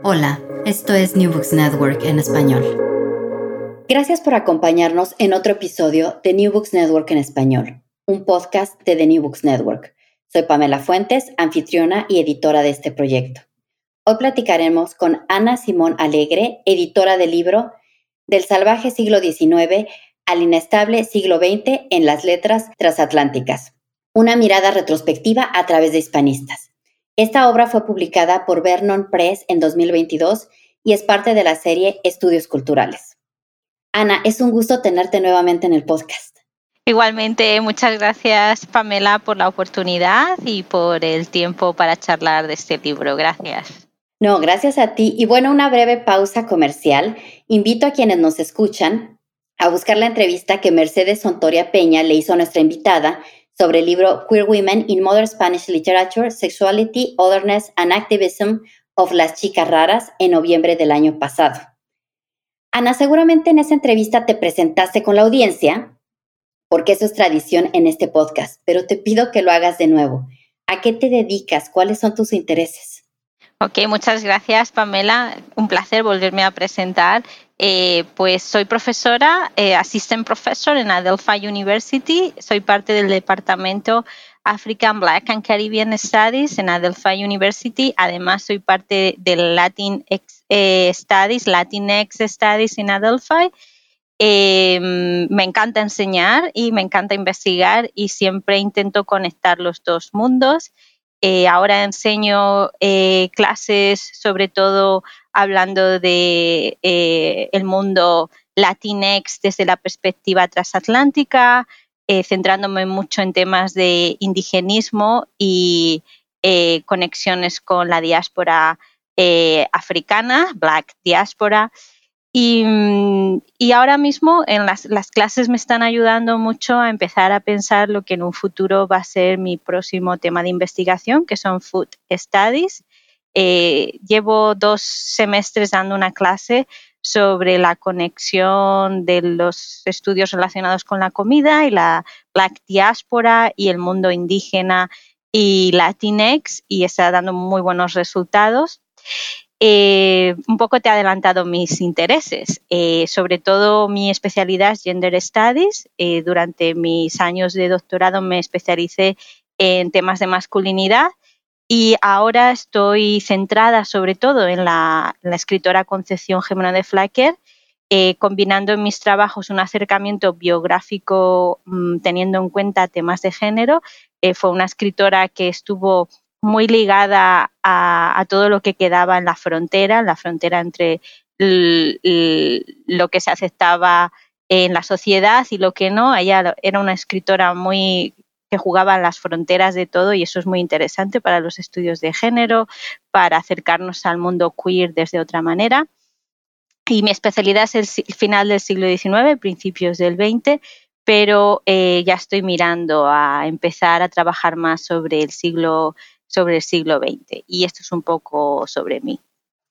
Hola, esto es New Books Network en español. Gracias por acompañarnos en otro episodio de New Books Network en español, un podcast de The New Books Network. Soy Pamela Fuentes, anfitriona y editora de este proyecto. Hoy platicaremos con Ana Simón Alegre, editora del libro Del salvaje siglo XIX al inestable siglo XX en las letras transatlánticas, una mirada retrospectiva a través de hispanistas. Esta obra fue publicada por Vernon Press en 2022 y es parte de la serie Estudios Culturales. Ana, es un gusto tenerte nuevamente en el podcast. Igualmente, muchas gracias Pamela por la oportunidad y por el tiempo para charlar de este libro. Gracias. No, gracias a ti. Y bueno, una breve pausa comercial. Invito a quienes nos escuchan a buscar la entrevista que Mercedes Sontoria Peña le hizo a nuestra invitada sobre el libro Queer Women in Modern Spanish Literature, Sexuality, Otherness and Activism of las Chicas Raras en noviembre del año pasado. Ana, seguramente en esa entrevista te presentaste con la audiencia, porque eso es tradición en este podcast, pero te pido que lo hagas de nuevo. ¿A qué te dedicas? ¿Cuáles son tus intereses? Ok, muchas gracias Pamela. Un placer volverme a presentar. Eh, pues soy profesora, eh, assistant professor en Adelphi University. Soy parte del departamento African Black and Caribbean Studies en Adelphi University. Además, soy parte del Latin eh, Studies, Latinx Studies en Adelphi. Em, me encanta enseñar y me encanta investigar y siempre intento conectar los dos mundos. Ahora enseño clases sobre todo hablando de eh, el mundo latinex desde la perspectiva transatlántica, eh, centrándome mucho en temas de indigenismo y eh, conexiones con la diáspora africana, Black Diaspora. Y, ahora mismo en las, las, clases me están ayudando mucho a empezar a pensar lo que en un futuro va a ser mi próximo tema de investigación, que son Food Studies. Eh, llevo dos semestres dando una clase sobre la conexión de los estudios relacionados con la comida y la Black Diáspora y el mundo indígena y Latinx y está dando muy buenos resultados. Eh, un poco te he adelantado mis intereses. Eh, sobre todo mi especialidad es Gender Studies. durante mis años de doctorado me especialicé en temas de masculinidad y ahora estoy centrada sobre todo en la, escritora Concepción Gemona de Flacker, eh, combinando en mis trabajos un acercamiento biográfico mm, teniendo en cuenta temas de género. Eh, fue una escritora que estuvo muy ligada a, todo lo que quedaba en la frontera, la frontera entre lo que se aceptaba en la sociedad y lo que no. Ella era una escritora muy que jugaban las fronteras de todo y eso es muy interesante para los estudios de género, para acercarnos al mundo queer desde otra manera. Y mi especialidad es el final del siglo XIX, principios del XX, pero eh, ya estoy mirando a empezar a trabajar más sobre el siglo sobre el siglo XX y esto es un poco sobre mí.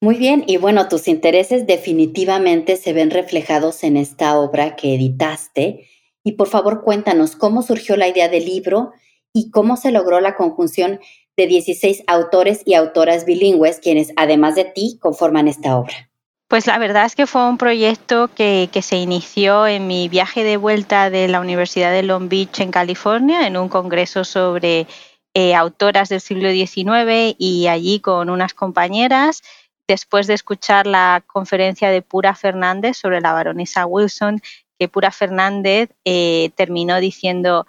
Muy bien, y bueno, tus intereses definitivamente se ven reflejados en esta obra que editaste. Y por favor, cuéntanos cómo surgió la idea del libro y cómo se logró la conjunción de 16 autores y autoras bilingües, quienes, además de ti, conforman esta obra. Pues la verdad es que fue un proyecto que, se inició en mi viaje de vuelta de la Universidad de Long Beach en California, en un congreso sobre eh, autoras del siglo XIX y allí con unas compañeras, después de escuchar la conferencia de Pura Fernández sobre la baronesa Wilson, que Pura Fernández eh, terminó diciendo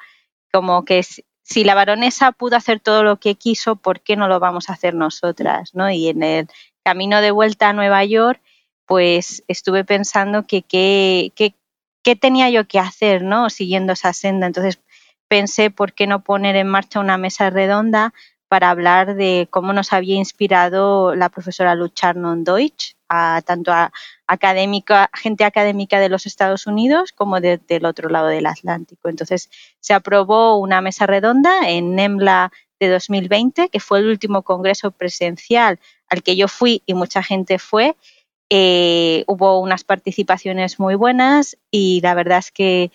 como que si la baronesa pudo hacer todo lo que quiso, ¿por qué no lo vamos a hacer nosotras? ¿no? Y en el camino de vuelta a Nueva York, pues estuve pensando que qué tenía yo que hacer, ¿no? Siguiendo esa senda. Entonces pensé, ¿por qué no poner en marcha una mesa redonda para hablar de cómo nos había inspirado la profesora Lucharnon Deutsch, a, tanto a académica, gente académica de los Estados Unidos como del otro lado del Atlántico. Entonces se aprobó una mesa redonda en NEMLA de 2020, que fue el último congreso presencial al que yo fui y mucha gente fue, eh, hubo unas participaciones muy buenas y la verdad es que,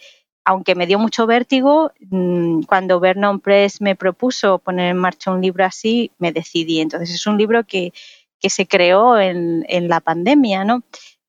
aunque me dio mucho vértigo, mm, cuando Vernon Press me propuso poner en marcha un libro así, me decidí. Entonces es un libro que, se creó en, la pandemia, ¿no?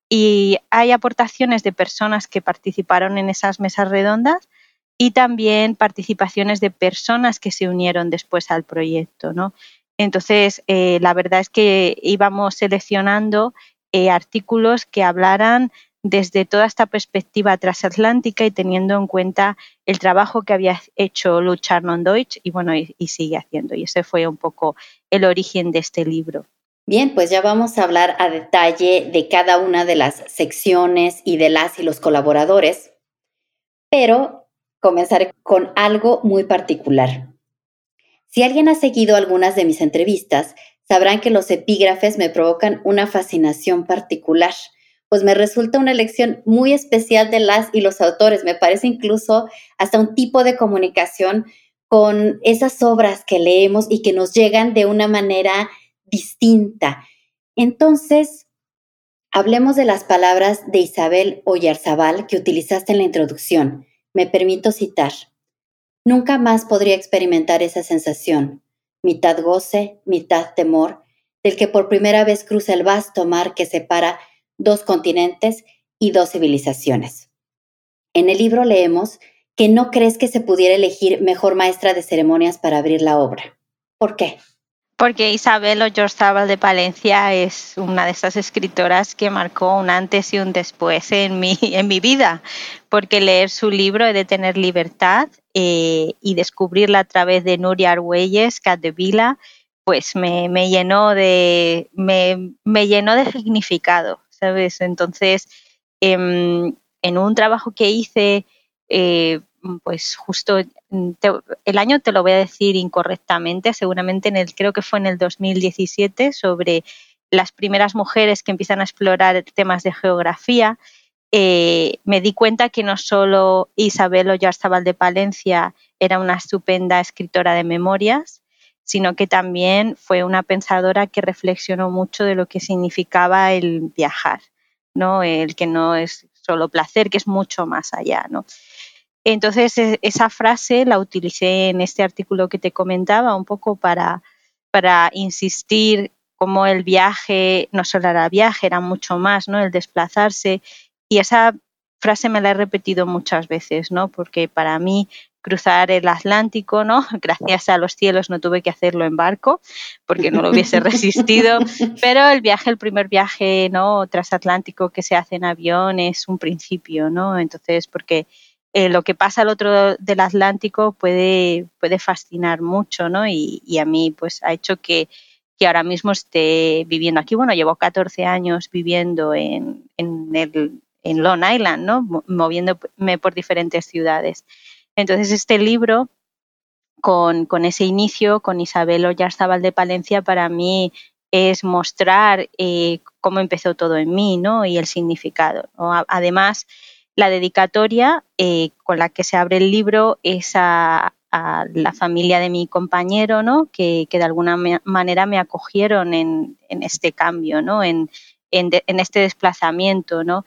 Y hay aportaciones de personas que participaron en esas mesas redondas y también participaciones de personas que se unieron después al proyecto, ¿no? Entonces, eh, la verdad es que íbamos seleccionando eh, artículos que hablaran desde toda esta perspectiva transatlántica y teniendo en cuenta el trabajo que había hecho Lutz Arnold Deutsch y bueno, y, sigue haciendo. Y ese fue un poco el origen de este libro. Bien, pues ya vamos a hablar a detalle de cada una de las secciones y de las y los colaboradores, pero comenzaré con algo muy particular. Si alguien ha seguido algunas de mis entrevistas, sabrán que los epígrafes me provocan una fascinación particular, pues me resulta una lección muy especial de las y los autores. Me parece incluso hasta un tipo de comunicación con esas obras que leemos y que nos llegan de una manera distinta. Entonces, hablemos de las palabras de Isabel Oyarzabal que utilizaste en la introducción. Me permito citar. Nunca más podría experimentar esa sensación mitad goce, mitad temor, del que por primera vez cruza el vasto mar que separa dos continentes y dos civilizaciones. En el libro leemos que no crees que se pudiera elegir mejor maestra de ceremonias para abrir la obra. ¿Por qué? Porque Isabel Oyarzábal de Palencia es una de esas escritoras que marcó un antes y un después en mi, en mi vida, porque leer su libro He de tener libertad eh, y descubrirla a través de Nuria Argüelles, Vila, pues me, llenó de, me, llenó de significado, ¿sabes? Entonces, em, en un trabajo que hice, eh, pues justo el año te lo voy a decir incorrectamente, seguramente en el, creo que fue en el 2017, sobre las primeras mujeres que empiezan a explorar temas de geografía eh, me di cuenta que no solo Isabel Oyarzabal de Palencia era una estupenda escritora de memorias, sino que también fue una pensadora que reflexionó mucho de lo que significaba el viajar, ¿no? El que no es solo placer, que es mucho más allá, ¿no? Entonces, e, esa frase la utilicé en este artículo que te comentaba un poco para, para insistir cómo el viaje no solo era viaje, era mucho más, ¿no? El desplazarse y esa frase me la he repetido muchas veces, ¿no? Porque para mí cruzar el Atlántico, ¿no? Gracias a los cielos no tuve que hacerlo en barco porque no lo hubiese resistido, pero el viaje, el primer viaje, ¿no? Transatlántico que se hace en avión es un principio, ¿no? Entonces, porque eh, lo que pasa al otro del Atlántico puede, puede fascinar mucho, ¿no? Y, y a mí, pues, ha hecho que, que ahora mismo esté viviendo aquí. Bueno, llevo 14 años viviendo en, en el en Long Island, ¿no? moviéndome por diferentes ciudades. Entonces, este libro, con, ese inicio, con Isabel Oyarzabal de Palencia, para mí es mostrar eh, cómo empezó todo en mí ¿no? y el significado. Además, la dedicatoria eh, con la que se abre el libro es a, la familia de mi compañero, ¿no? que, de alguna manera me acogieron en, este cambio, ¿no? en, este desplazamiento. ¿no?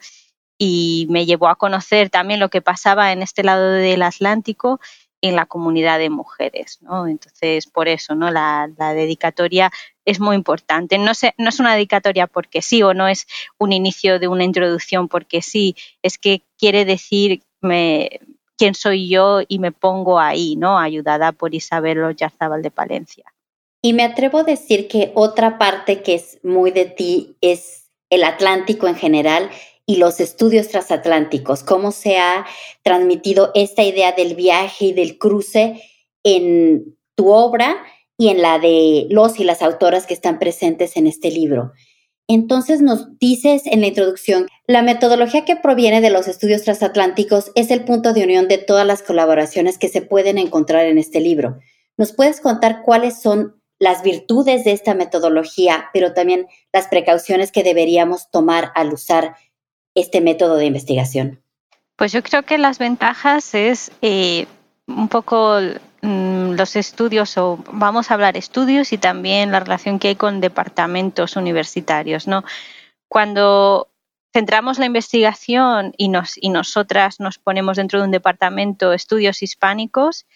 Y me llevó a conocer también lo que pasaba en este lado del Atlántico en la comunidad de mujeres. ¿no? Entonces, por eso, ¿no? La, dedicatoria es muy importante. No, no es una dedicatoria porque sí o no es un inicio de una introducción porque sí, es que quiere decir me, quién soy yo y me pongo ahí, ¿no? Ayudada por Isabel Oyarzábal de Palencia. Y me atrevo a decir que otra parte que es muy de ti es el Atlántico en general y los estudios transatlánticos, cómo se ha transmitido esta idea del viaje y del cruce en tu obra y en la de los y las autoras que están presentes en este libro. Entonces nos dices en la introducción, la metodología que proviene de los estudios transatlánticos es el punto de unión de todas las colaboraciones que se pueden encontrar en este libro. ¿Nos puedes contar cuáles son las virtudes de esta metodología, pero también las precauciones que deberíamos tomar al usar este método de investigación? Pues yo creo que las ventajas es eh, un poco mm, los estudios, o vamos a hablar estudios y también la relación que hay con departamentos universitarios. ¿no? Cuando centramos la investigación y, nos, y nosotras nos ponemos dentro de un departamento estudios hispánicos,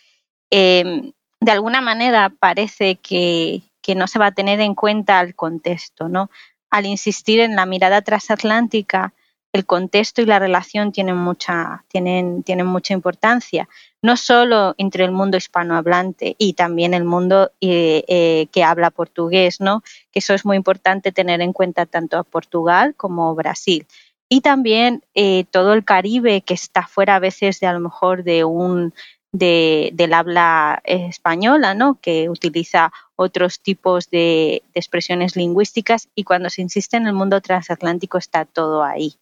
em, de alguna manera parece que, que, no se va a tener en cuenta el contexto. ¿no? Al insistir en la mirada transatlántica, el contexto y la relación tienen mucha, tienen, tienen mucha importancia, no solo entre el mundo hispanohablante y también el mundo eh, eh, que habla portugués, ¿no? que eso es muy importante tener en cuenta tanto a Portugal como Brasil. Y también eh, todo el Caribe que está fuera a veces de a lo mejor de un de, del habla española, ¿no? que utiliza otros tipos de, de expresiones lingüísticas y cuando se insiste en el mundo transatlántico está todo ahí.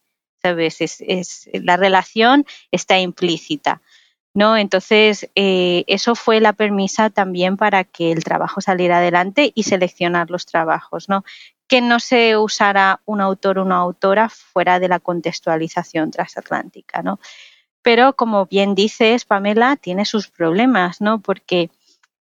Es, la relación está implícita. ¿no? Entonces, eh, eso fue la permisa también para que el trabajo saliera adelante y seleccionar los trabajos, ¿no? Que no se usara un autor o una autora fuera de la contextualización transatlántica, ¿no? Pero, como bien dices, Pamela, tiene sus problemas, ¿no? Porque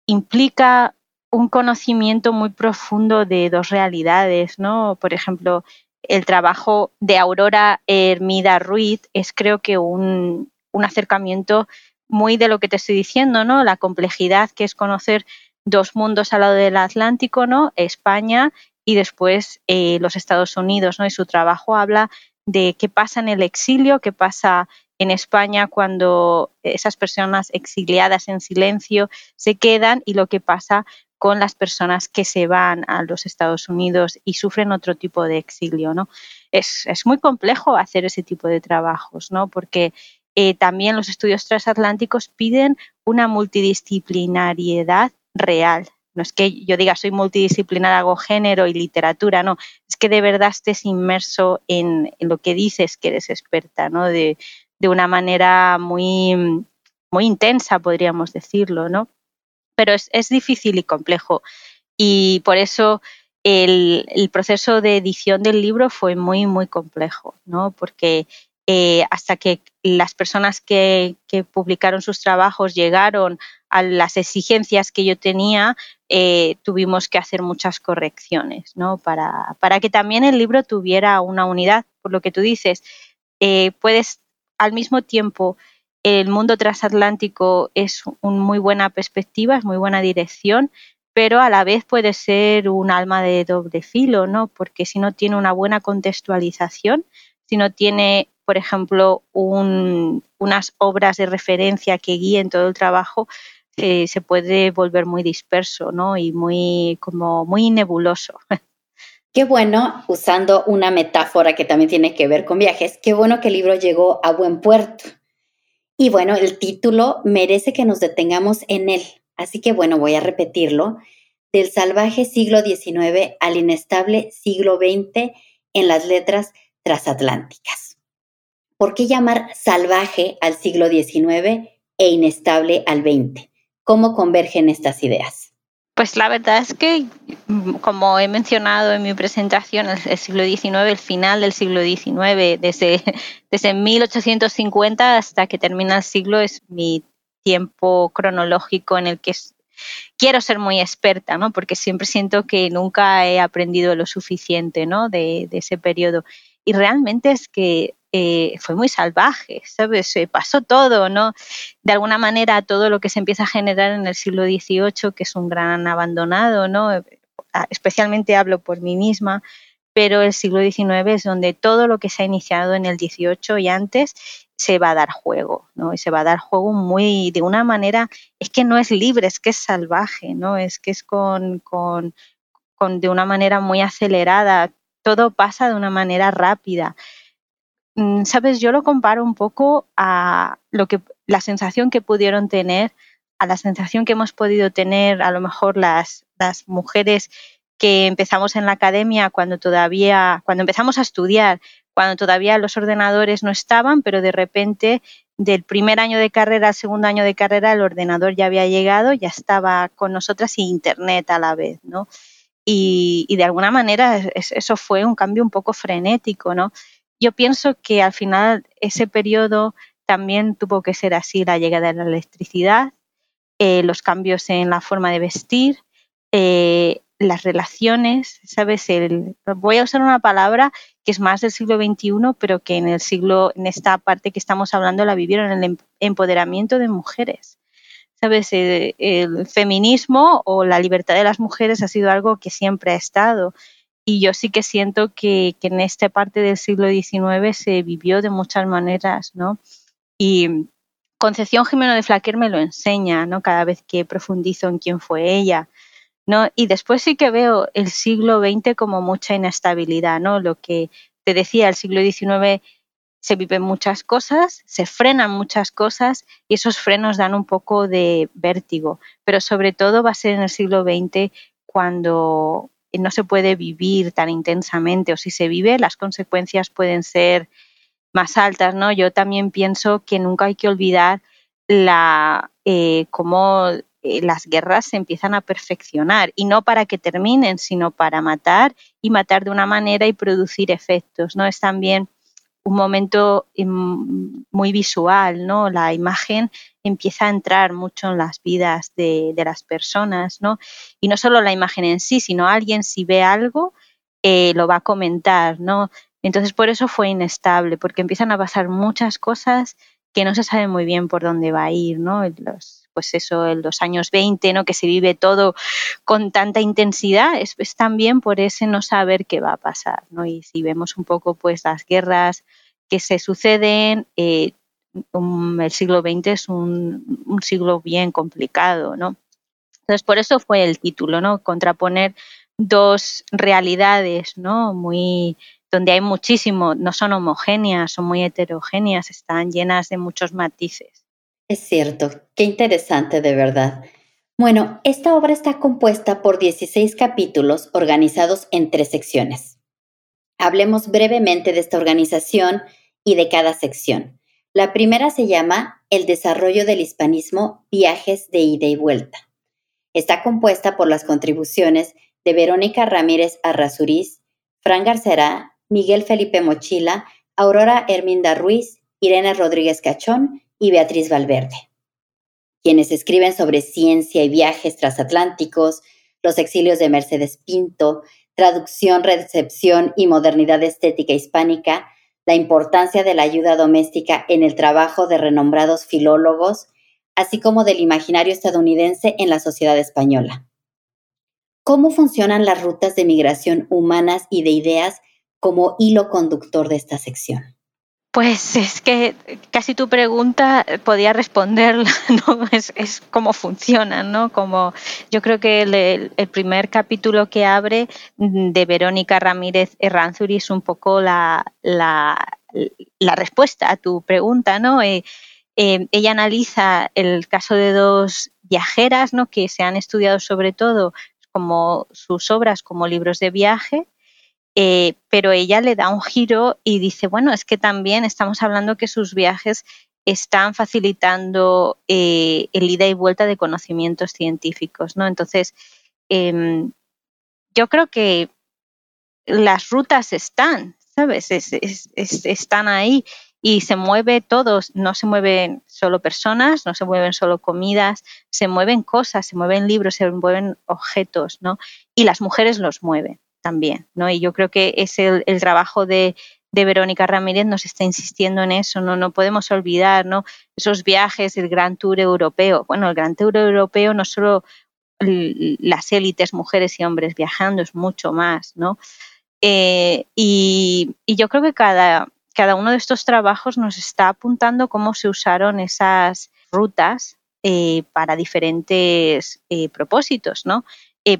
implica un conocimiento muy profundo de dos realidades, ¿no? Por ejemplo, el trabajo de Aurora Hermida Ruiz es creo que un, acercamiento muy de lo que te estoy diciendo, ¿no? La complejidad que es conocer dos mundos al lado del Atlántico, ¿no? España y después eh, los Estados Unidos, ¿no? Y su trabajo habla de qué pasa en el exilio, qué pasa en España cuando esas personas exiliadas en silencio se quedan y lo que pasa con las personas que se van a los Estados Unidos y sufren otro tipo de exilio, ¿no? Es, muy complejo hacer ese tipo de trabajos, ¿no? Porque eh, también los estudios transatlánticos piden una multidisciplinariedad real. No es que yo diga soy multidisciplinar, hago género y literatura, no. Es que de verdad estés inmerso en, lo que dices que eres experta, ¿no? De, de una manera muy, muy intensa, podríamos decirlo, ¿no? Pero es, difícil y complejo. Y por eso el, proceso de edición del libro fue muy, muy complejo, ¿no? Porque eh, hasta que las personas que, publicaron sus trabajos llegaron a las exigencias que yo tenía, eh, tuvimos que hacer muchas correcciones, ¿no? Para, para, que también el libro tuviera una unidad, por lo que tú dices, eh, puedes al mismo tiempo el mundo transatlántico es una muy buena perspectiva, es muy buena dirección, pero a la vez puede ser un alma de doble filo, ¿no? Porque si no tiene una buena contextualización, si no tiene, por ejemplo, unas obras de referencia que guíen todo el trabajo, se puede volver muy disperso, ¿no? Y muy, como muy nebuloso. Qué bueno, usando una metáfora que también tiene que ver con viajes, qué bueno que el libro llegó a buen puerto y bueno, el título merece que nos detengamos en él. Así que bueno, voy a repetirlo. Del salvaje siglo XIX al inestable siglo XX en las letras transatlánticas. ¿Por qué llamar salvaje al siglo XIX e inestable al XX? ¿Cómo convergen estas ideas? Pues la verdad es que, mm, como he mencionado en mi presentación, el, siglo XIX, el final del siglo XIX, desde, desde 1850 hasta que termina el siglo, es mi tiempo cronológico en el que quiero ser muy experta, ¿no? Porque siempre siento que nunca he aprendido lo suficiente, ¿no? De, ese periodo. Y realmente es que eh, fue muy salvaje, ¿sabes? Pasó todo, ¿no? De alguna manera todo lo que se empieza a generar en el siglo XVIII, que es un gran abandonado, ¿no? Especialmente hablo por mí misma, pero el siglo XIX es donde todo lo que se ha iniciado en el XVIII y antes se va a dar juego, ¿no? Y se va a dar juego muy, de una manera, es que no es libre, es que es salvaje, ¿no? Es que es con, con, con de una manera muy acelerada, todo pasa de una manera rápida. Mm, Sabes, yo lo comparo un poco a lo que la sensación que pudieron tener, a la sensación que hemos podido tener a lo mejor las, las mujeres que empezamos en la academia cuando todavía, cuando empezamos a estudiar, cuando todavía los ordenadores no estaban, pero de repente del primer año de carrera al segundo año de carrera el ordenador ya había llegado, ya estaba con nosotras y internet a la vez, ¿no? Y, y de alguna manera eso fue un cambio un poco frenético, ¿no? Yo pienso que al final ese periodo también tuvo que ser así, la llegada de la electricidad, eh, los cambios en la forma de vestir, eh, las relaciones, ¿sabes? El, voy a usar una palabra que es más del siglo XXI, pero que en el siglo, en esta parte que estamos hablando, la vivieron, el em, empoderamiento de mujeres. ¿Sabes? El, el feminismo o la libertad de las mujeres ha sido algo que siempre ha estado. Y yo sí que siento que, que en esta parte del siglo XIX se vivió de muchas maneras, ¿no? Y Concepción Jimeno de Flaquer me lo enseña, ¿no? Cada vez que profundizo en quién fue ella ¿no? Y después sí que veo el siglo XX como mucha inestabilidad, ¿no? Lo que te decía, el siglo XIX se viven muchas cosas, se frenan muchas cosas y esos frenos dan un poco de vértigo, pero sobre todo va a ser en el siglo XX cuando no se puede vivir tan intensamente o si se vive las consecuencias pueden ser más altas, ¿no? Yo también pienso que nunca hay que olvidar la eh, cómo eh, las guerras se empiezan a perfeccionar y no para que terminen, sino para matar y matar de una manera y producir efectos, ¿no? Es también un momento em, muy visual, ¿no? La imagen empieza a entrar mucho en las vidas de, las personas, ¿no? Y no solo la imagen en sí, sino alguien si ve algo eh, lo va a comentar, ¿no? Entonces por eso fue inestable, porque empiezan a pasar muchas cosas que no se sabe muy bien por dónde va a ir, ¿no? Pues eso, en los años 20, ¿no? que se vive todo con tanta intensidad, es, también por ese no saber qué va a pasar. ¿no? Y si vemos un poco pues las guerras que se suceden, eh, el siglo XX es un, un, siglo bien complicado. ¿no? Entonces, por eso fue el título, ¿no? contraponer dos realidades ¿no? muy donde hay muchísimo, no son homogéneas, son muy heterogéneas, están llenas de muchos matices. Es cierto, qué interesante de verdad. Bueno, esta obra está compuesta por 16 capítulos organizados en tres secciones. Hablemos brevemente de esta organización y de cada sección. La primera se llama El desarrollo del hispanismo, viajes de ida y vuelta. Está compuesta por las contribuciones de Verónica Ramírez Arrazuriz, Fran Garcera, Miguel Felipe Mochila, Aurora Herminda Ruiz, Irene Rodríguez Cachón y Beatriz Valverde, quienes escriben sobre ciencia y viajes transatlánticos, los exilios de Mercedes Pinto, traducción, recepción y modernidad estética hispánica, la importancia de la ayuda doméstica en el trabajo de renombrados filólogos, así como del imaginario estadounidense en la sociedad española. ¿Cómo funcionan las rutas de migración humanas y de ideas como hilo conductor de esta sección? Pues es que casi tu pregunta podía responderla, ¿no? Es, cómo funcionan, ¿no? Como yo creo que el, primer capítulo que abre de Verónica Ramírez Erranzuri es un poco la, la, respuesta a tu pregunta, ¿no? Eh, eh, ella analiza el caso de dos viajeras, ¿no? Que se han estudiado sobre todo como sus obras como libros de viaje eh, pero ella le da un giro y dice, bueno, es que también estamos hablando que sus viajes están facilitando eh, el ida y vuelta de conocimientos científicos, ¿no? Entonces, em, yo creo que las rutas están, ¿sabes? están ahí y se mueve todos, no se mueven solo personas, no se mueven solo comidas, se mueven cosas, se mueven libros, se mueven objetos, ¿no? Y las mujeres los mueven también, ¿no? Y yo creo que es el, trabajo de, Verónica Ramírez nos está insistiendo en eso, no, no podemos olvidar, ¿no? Esos viajes, el Gran Tour Europeo. Bueno, el Gran Tour Europeo no solo las élites, mujeres y hombres viajando, es mucho más, ¿no? Eh, y, yo creo que cada, cada uno de estos trabajos nos está apuntando cómo se usaron esas rutas eh, para diferentes eh, propósitos, ¿no?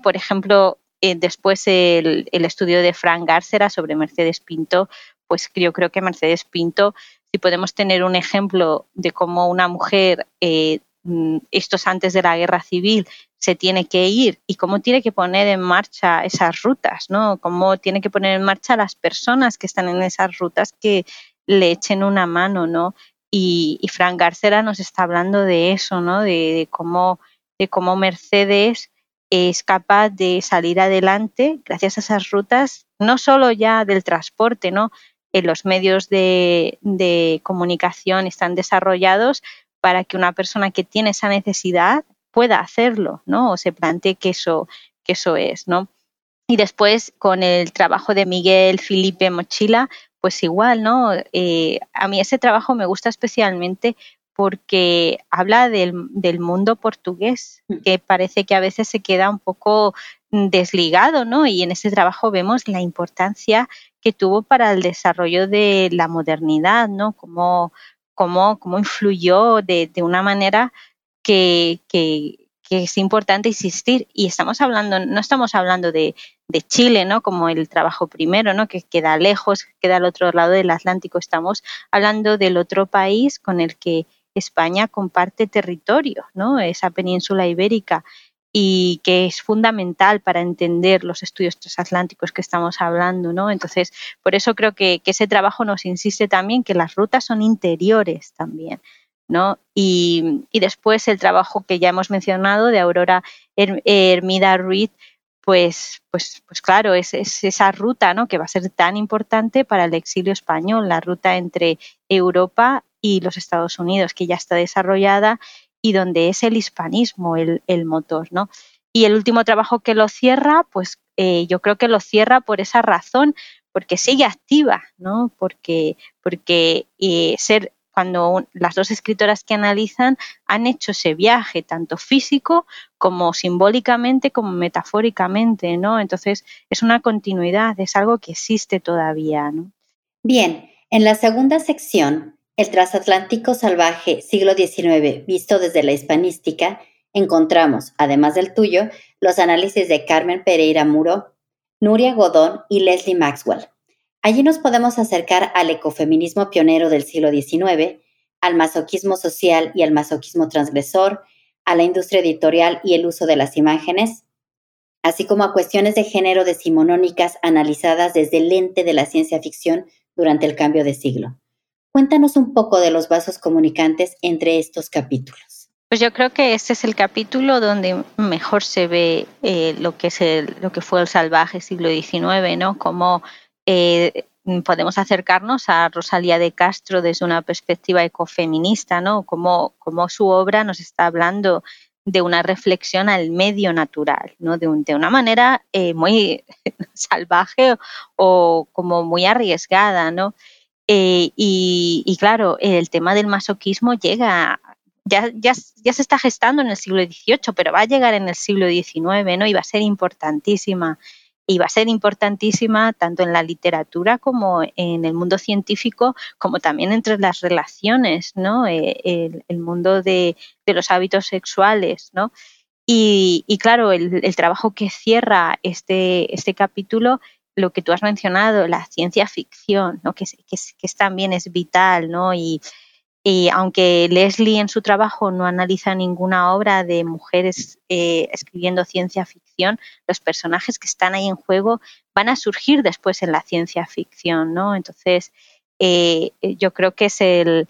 por ejemplo, después el, estudio de Frank Garcera sobre Mercedes Pinto, pues yo creo que Mercedes Pinto, si podemos tener un ejemplo de cómo una mujer mm, estos antes de la guerra civil se tiene que ir y cómo tiene que poner en marcha esas rutas, ¿no? Cómo tiene que poner en marcha las personas que están en esas rutas que le echen una mano, ¿no? Y, y Frank Garcera nos está hablando de eso, ¿no? De, cómo, de cómo Mercedes es capaz de salir adelante gracias a esas rutas, no solo ya del transporte, ¿no? En los medios de, de comunicación están desarrollados para que una persona que tiene esa necesidad pueda hacerlo, ¿no? O se plantee que eso, que eso es, ¿no? Y después con el trabajo de Miguel Felipe Mochila, pues igual, ¿no? Eh, a mí ese trabajo me gusta especialmente porque habla del, del, mundo portugués, mm. que parece que a veces se queda un poco desligado, ¿no? Y en ese trabajo vemos la importancia que tuvo para el desarrollo de la modernidad, ¿no? Cómo, cómo, cómo influyó de, de una manera que, es importante insistir. Y estamos hablando, no estamos hablando de, Chile, ¿no? Como el trabajo primero, ¿no? Que queda lejos, queda al otro lado del Atlántico. Estamos hablando del otro país con el que España comparte territorio, ¿no? Esa península ibérica y que es fundamental para entender los estudios transatlánticos que estamos hablando, ¿no? Entonces, por eso creo que, ese trabajo nos insiste también que las rutas son interiores también. ¿no? Y, después el trabajo que ya hemos mencionado de Aurora Hermida Ruiz, pues, pues, pues claro, es, esa ruta ¿no? que va a ser tan importante para el exilio español, la ruta entre Europa y los Estados Unidos, que ya está desarrollada y donde es el hispanismo el, motor, ¿no? Y el último trabajo que lo cierra, pues eh, yo creo que lo cierra por esa razón, porque sigue activa, ¿no? Porque, porque eh, ser cuando las dos escritoras que analizan han hecho ese viaje, tanto físico como simbólicamente, como metafóricamente, ¿no? Entonces, es una continuidad, es algo que existe todavía, ¿no? Bien, en la segunda sección, el transatlántico salvaje siglo XIX visto desde la hispanística, encontramos, además del tuyo, los análisis de Carmen Pereira Muro, Nuria Godón y Leslie Maxwell. Allí nos podemos acercar al ecofeminismo pionero del siglo XIX, al masoquismo social y al masoquismo transgresor, a la industria editorial y el uso de las imágenes, así como a cuestiones de género decimonónicas analizadas desde el lente de la ciencia ficción durante el cambio de siglo. Cuéntanos un poco de los vasos comunicantes entre estos capítulos. Pues yo creo que este es el capítulo donde mejor se ve eh, lo que es lo que fue el salvaje siglo XIX, ¿no? Como eh, podemos acercarnos a Rosalía de Castro desde una perspectiva ecofeminista, ¿no? Como, como su obra nos está hablando de una reflexión al medio natural, ¿no? de, de una manera eh, muy salvaje o como muy arriesgada. ¿no? Eh, y, claro, el tema del masoquismo llega, ya, ya, ya, se está gestando en el siglo XVIII, pero va a llegar en el siglo XIX ¿no? y va a ser importantísima y va a ser importantísima tanto en la literatura como en el mundo científico, como también entre las relaciones, ¿no? Eh, el, mundo de, los hábitos sexuales, ¿no? Y, claro, el, trabajo que cierra este, este capítulo, lo que tú has mencionado, la ciencia ficción, ¿no? que, que, que también es vital, ¿no? Y, y aunque Leslie en su trabajo no analiza ninguna obra de mujeres eh, escribiendo ciencia ficción, los personajes que están ahí en juego van a surgir después en la ciencia ficción, ¿no? Entonces, eh, yo creo que es el,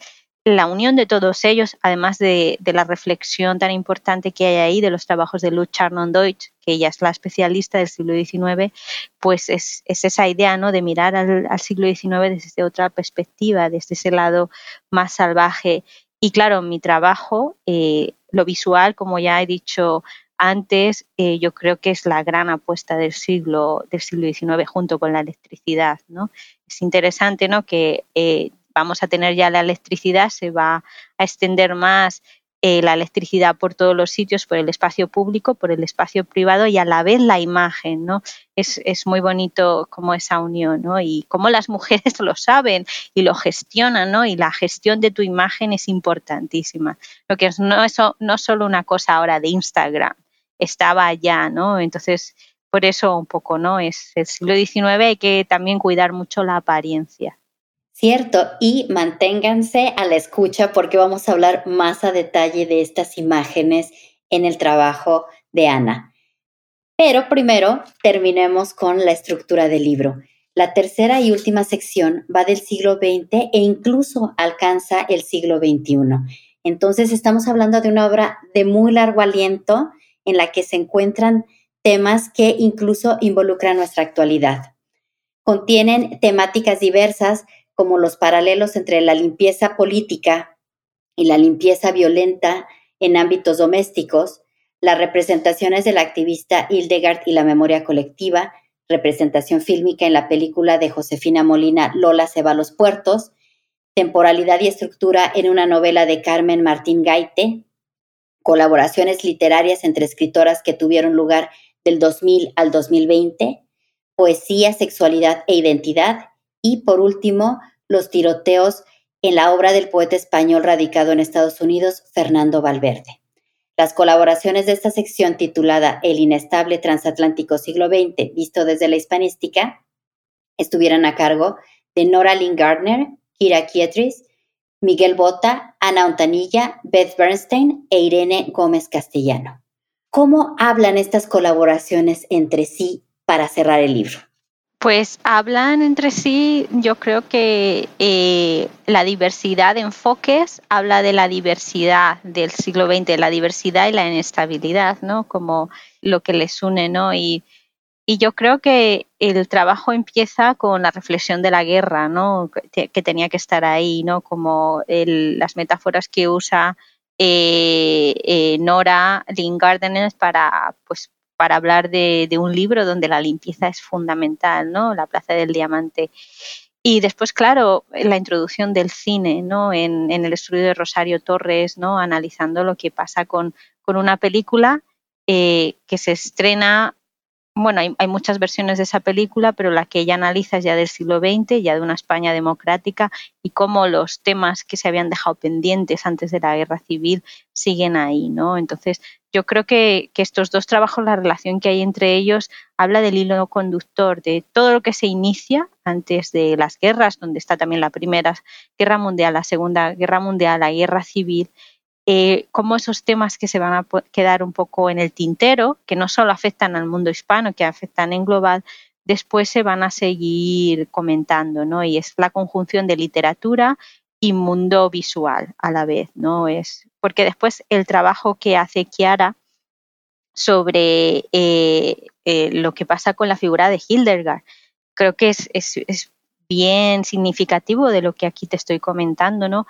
la unión de todos ellos, además de, la reflexión tan importante que hay ahí de los trabajos de Luz Charnon Deutsch, que ella es la especialista del siglo XIX, pues es, esa idea ¿no? de mirar al, siglo XIX desde otra perspectiva, desde ese lado más salvaje. Y claro, mi trabajo, eh, lo visual, como ya he dicho antes, eh, yo creo que es la gran apuesta del siglo, del siglo XIX junto con la electricidad. ¿no? Es interesante ¿no? que eh, vamos a tener ya la electricidad, se va a extender más eh, la electricidad por todos los sitios, por el espacio público, por el espacio privado y a la vez la imagen, ¿no? Es, muy bonito como esa unión, ¿no? Y cómo las mujeres lo saben y lo gestionan, ¿no? Y la gestión de tu imagen es importantísima. Lo que es no es no solo una cosa ahora de Instagram, estaba allá, ¿no? Entonces, por eso un poco, ¿no? Es el siglo XIX, hay que también cuidar mucho la apariencia. Cierto, y manténganse a la escucha porque vamos a hablar más a detalle de estas imágenes en el trabajo de Ana. Pero primero terminemos con la estructura del libro. La tercera y última sección va del siglo XX e incluso alcanza el siglo XXI. Entonces estamos hablando de una obra de muy largo aliento en la que se encuentran temas que incluso involucran nuestra actualidad. Contienen temáticas diversas como los paralelos entre la limpieza política y la limpieza violenta en ámbitos domésticos, las representaciones del activista Hildegard y la memoria colectiva, representación fílmica en la película de Josefina Molina Lola se va a los puertos, temporalidad y estructura en una novela de Carmen Martín Gaite, colaboraciones literarias entre escritoras que tuvieron lugar del 2000 al 2020, poesía, sexualidad e identidad, y por último, los tiroteos en la obra del poeta español radicado en Estados Unidos, Fernando Valverde. Las colaboraciones de esta sección titulada El inestable transatlántico siglo XX, visto desde la hispanística, estuvieron a cargo de Nora Lynn Gardner, Kira Kietris, Miguel Bota, Ana Ontanilla, Beth Bernstein e Irene Gómez Castellano. ¿Cómo hablan estas colaboraciones entre sí para cerrar el libro? Pues hablan entre sí, yo creo que eh, la diversidad de enfoques habla de la diversidad del siglo XX, la diversidad y la inestabilidad, ¿no? Como lo que les une, ¿no? Y, yo creo que el trabajo empieza con la reflexión de la guerra, ¿no? Que, tenía que estar ahí, ¿no? Como las metáforas que usa eh, eh, Nora Lynn para, pues, para hablar de, un libro donde la limpieza es fundamental, ¿no? La Plaza del Diamante. Y después, claro, la introducción del cine, ¿no? En, el estudio de Rosario Torres, ¿no? Analizando lo que pasa con, una película eh, que se estrena bueno, hay, muchas versiones de esa película, pero la que ella analiza es ya del siglo XX, ya de una España democrática, y cómo los temas que se habían dejado pendientes antes de la guerra civil siguen ahí, ¿no? Entonces, yo creo que, estos dos trabajos, la relación que hay entre ellos, habla del hilo conductor, de todo lo que se inicia antes de las guerras, donde está también la Primera Guerra Mundial, la Segunda Guerra Mundial, la Guerra Civil, eh, cómo esos temas que se van a quedar un poco en el tintero, que no solo afectan al mundo hispano, que afectan en global, después se van a seguir comentando, ¿no? Y es la conjunción de literatura y mundo visual a la vez, ¿no? Es porque después el trabajo que hace Chiara sobre eh, eh, lo que pasa con la figura de Hildegard, creo que es, es bien significativo de lo que aquí te estoy comentando, ¿no?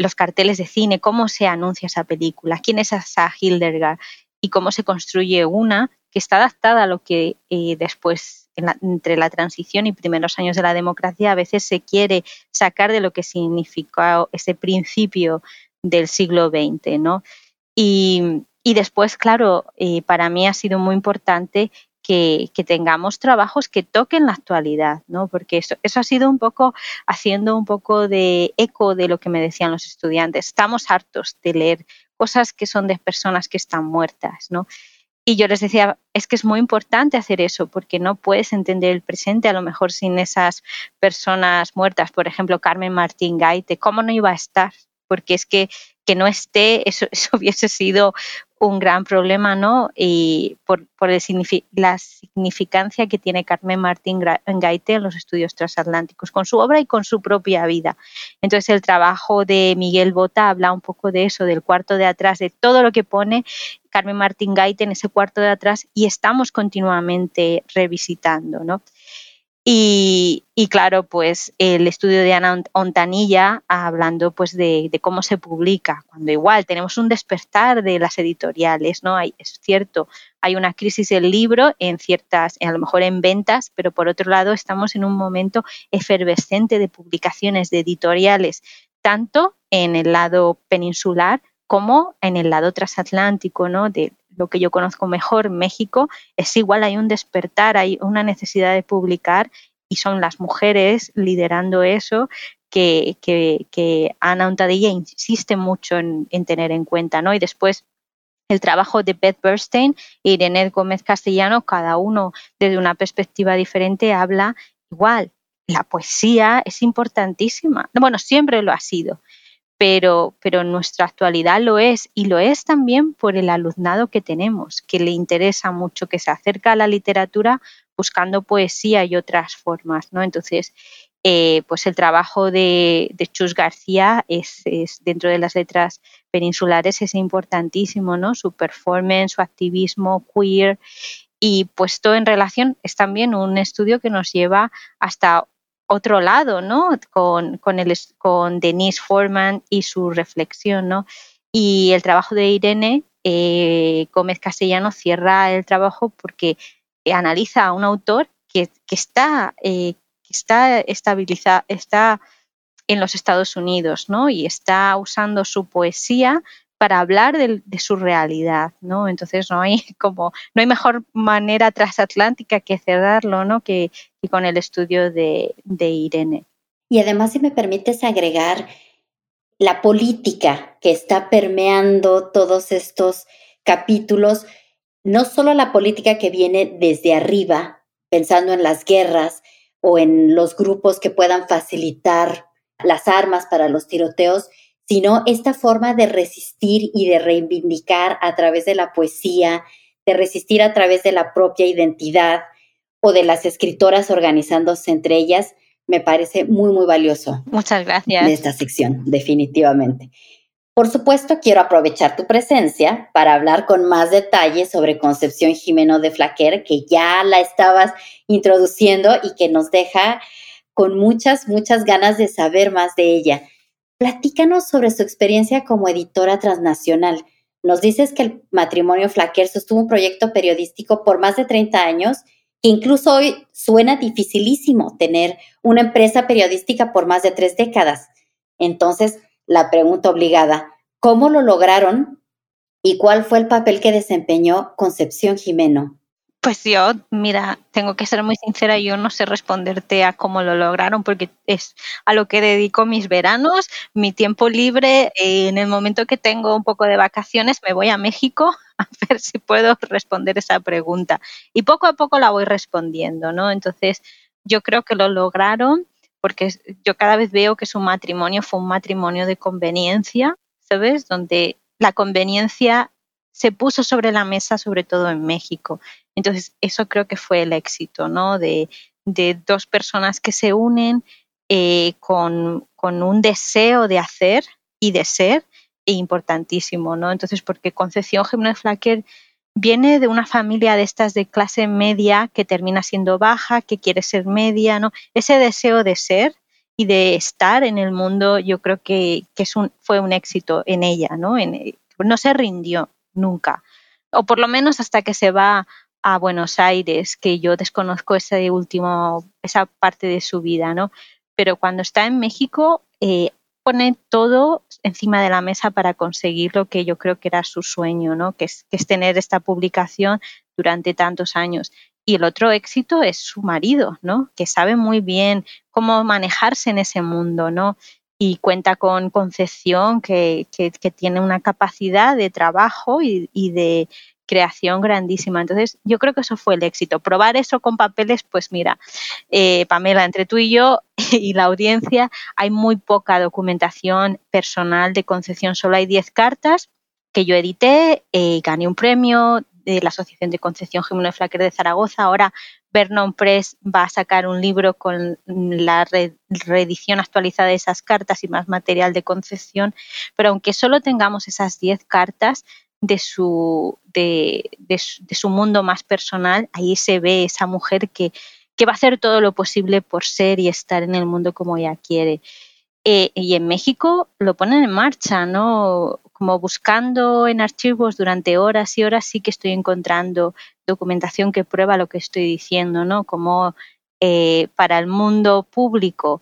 Los carteles de cine, cómo se anuncia esa película, quién es esa Hildegard y cómo se construye una que está adaptada a lo que eh, después, entre la transición y primeros años de la democracia, a veces se quiere sacar de lo que significó ese principio del siglo XX, ¿no? Y, después, claro, eh, para mí ha sido muy importante que, tengamos trabajos que toquen la actualidad, ¿no? Porque eso, eso ha sido un poco haciendo un poco de eco de lo que me decían los estudiantes. Estamos hartos de leer cosas que son de personas que están muertas, ¿no? Y yo les decía, es que es muy importante hacer eso porque no puedes entender el presente a lo mejor sin esas personas muertas. Por ejemplo, Carmen Martín Gaite, ¿cómo no iba a estar porque es que que no esté, eso, eso hubiese sido un gran problema, ¿no? Y por, por la significancia que tiene Carmen Martín Gaite en los estudios transatlánticos, con su obra y con su propia vida. Entonces, el trabajo de Miguel Bota habla un poco de eso, del cuarto de atrás, de todo lo que pone Carmen Martín Gaite en ese cuarto de atrás y estamos continuamente revisitando, ¿no? Y, claro, pues el estudio de Ana Ontanilla hablando pues de, cómo se publica, cuando igual tenemos un despertar de las editoriales, ¿no? Hay, es cierto, hay una crisis del libro en ciertas, a lo mejor en ventas, pero por otro lado estamos en un momento efervescente de publicaciones de editoriales, tanto en el lado peninsular como en el lado transatlántico, ¿no? De, lo que yo conozco mejor, México, es igual, hay un despertar, hay una necesidad de publicar y son las mujeres liderando eso que, Ana Untadilla insiste mucho en, tener en cuenta, ¿no? Y después el trabajo de Beth Bernstein e Irene Gómez Castellano, cada uno desde una perspectiva diferente, habla igual. La poesía es importantísima. Bueno, siempre lo ha sido, pero, pero en nuestra actualidad lo es y lo es también por el alumnado que tenemos, que le interesa mucho, que se acerca a la literatura buscando poesía y otras formas, ¿no? Entonces, eh, pues el trabajo de, Chus García es, dentro de las letras peninsulares es importantísimo, ¿no? Su performance, su activismo queer y puesto en relación es también un estudio que nos lleva hasta otro lado, ¿no? Con, con, el, con Denise Foreman y su reflexión, ¿no? Y el trabajo de Irene eh, Gómez Castellano cierra el trabajo porque analiza a un autor que, está, eh, que está estabilizado, está en los Estados Unidos, ¿no? Y está usando su poesía para hablar de, su realidad, ¿no? Entonces no hay como no hay mejor manera transatlántica que cerrarlo, ¿no? Que, con el estudio de, Irene. Y además, si me permites agregar la política que está permeando todos estos capítulos, no solo la política que viene desde arriba, pensando en las guerras o en los grupos que puedan facilitar las armas para los tiroteos, sino esta forma de resistir y de reivindicar a través de la poesía, de resistir a través de la propia identidad o de las escritoras organizándose entre ellas, me parece muy, muy valioso. Muchas gracias. De esta sección, definitivamente. Por supuesto, quiero aprovechar tu presencia para hablar con más detalle sobre Concepción Jimeno de Flaquer, que ya la estabas introduciendo y que nos deja con muchas, muchas ganas de saber más de ella. Platícanos sobre su experiencia como editora transnacional. Nos dices que el matrimonio Flaquer sostuvo un proyecto periodístico por más de 30 años, que incluso hoy suena dificilísimo tener una empresa periodística por más de tres décadas. Entonces, la pregunta obligada, ¿cómo lo lograron y cuál fue el papel que desempeñó Concepción Jimeno? Pues yo, mira, tengo que ser muy sincera, yo no sé responderte a cómo lo lograron porque es a lo que dedico mis veranos, mi tiempo libre. Eh, en el momento que tengo un poco de vacaciones me voy a México a ver si puedo responder esa pregunta. Y poco a poco la voy respondiendo, ¿no? Entonces, yo creo que lo lograron porque yo cada vez veo que su matrimonio fue un matrimonio de conveniencia, ¿sabes? Donde la conveniencia se puso sobre la mesa, sobre todo en México. Entonces, eso creo que fue el éxito, ¿no? De, dos personas que se unen eh, con, un deseo de hacer y de ser e importantísimo, ¿no? Entonces, porque Concepción Jiménez Flaquer viene de una familia de estas de clase media que termina siendo baja, que quiere ser media, ¿no? Ese deseo de ser y de estar en el mundo, yo creo que, fue un éxito en ella, ¿no? no se rindió nunca, o por lo menos hasta que se va a Buenos Aires, que yo desconozco ese último, esa parte de su vida, ¿no? Pero cuando está en México, eh, pone todo encima de la mesa para conseguir lo que yo creo que era su sueño, ¿no? Que es, que es tener esta publicación durante tantos años. Y el otro éxito es su marido, ¿no? Que sabe muy bien cómo manejarse en ese mundo, ¿no? y cuenta con Concepción, que, que, tiene una capacidad de trabajo y, de creación grandísima. Entonces, yo creo que eso fue el éxito. Probar eso con papeles, pues mira, eh, Pamela, entre tú y yo y la audiencia, hay muy poca documentación personal de Concepción. Solo hay 10 cartas que yo edité, eh, gané un premio de la Asociación de Concepción Jimeno Flaquer de Zaragoza. Ahora Vernon Press va a sacar un libro con la reedición actualizada de esas cartas y más material de Concepción. Pero aunque solo tengamos esas 10 cartas, de su, de, su, mundo más personal, ahí se ve esa mujer que, va a hacer todo lo posible por ser y estar en el mundo como ella quiere. Eh, y en México lo ponen en marcha, ¿no? Como buscando en archivos durante horas y horas sí que estoy encontrando documentación que prueba lo que estoy diciendo, ¿no? Como eh, para el mundo público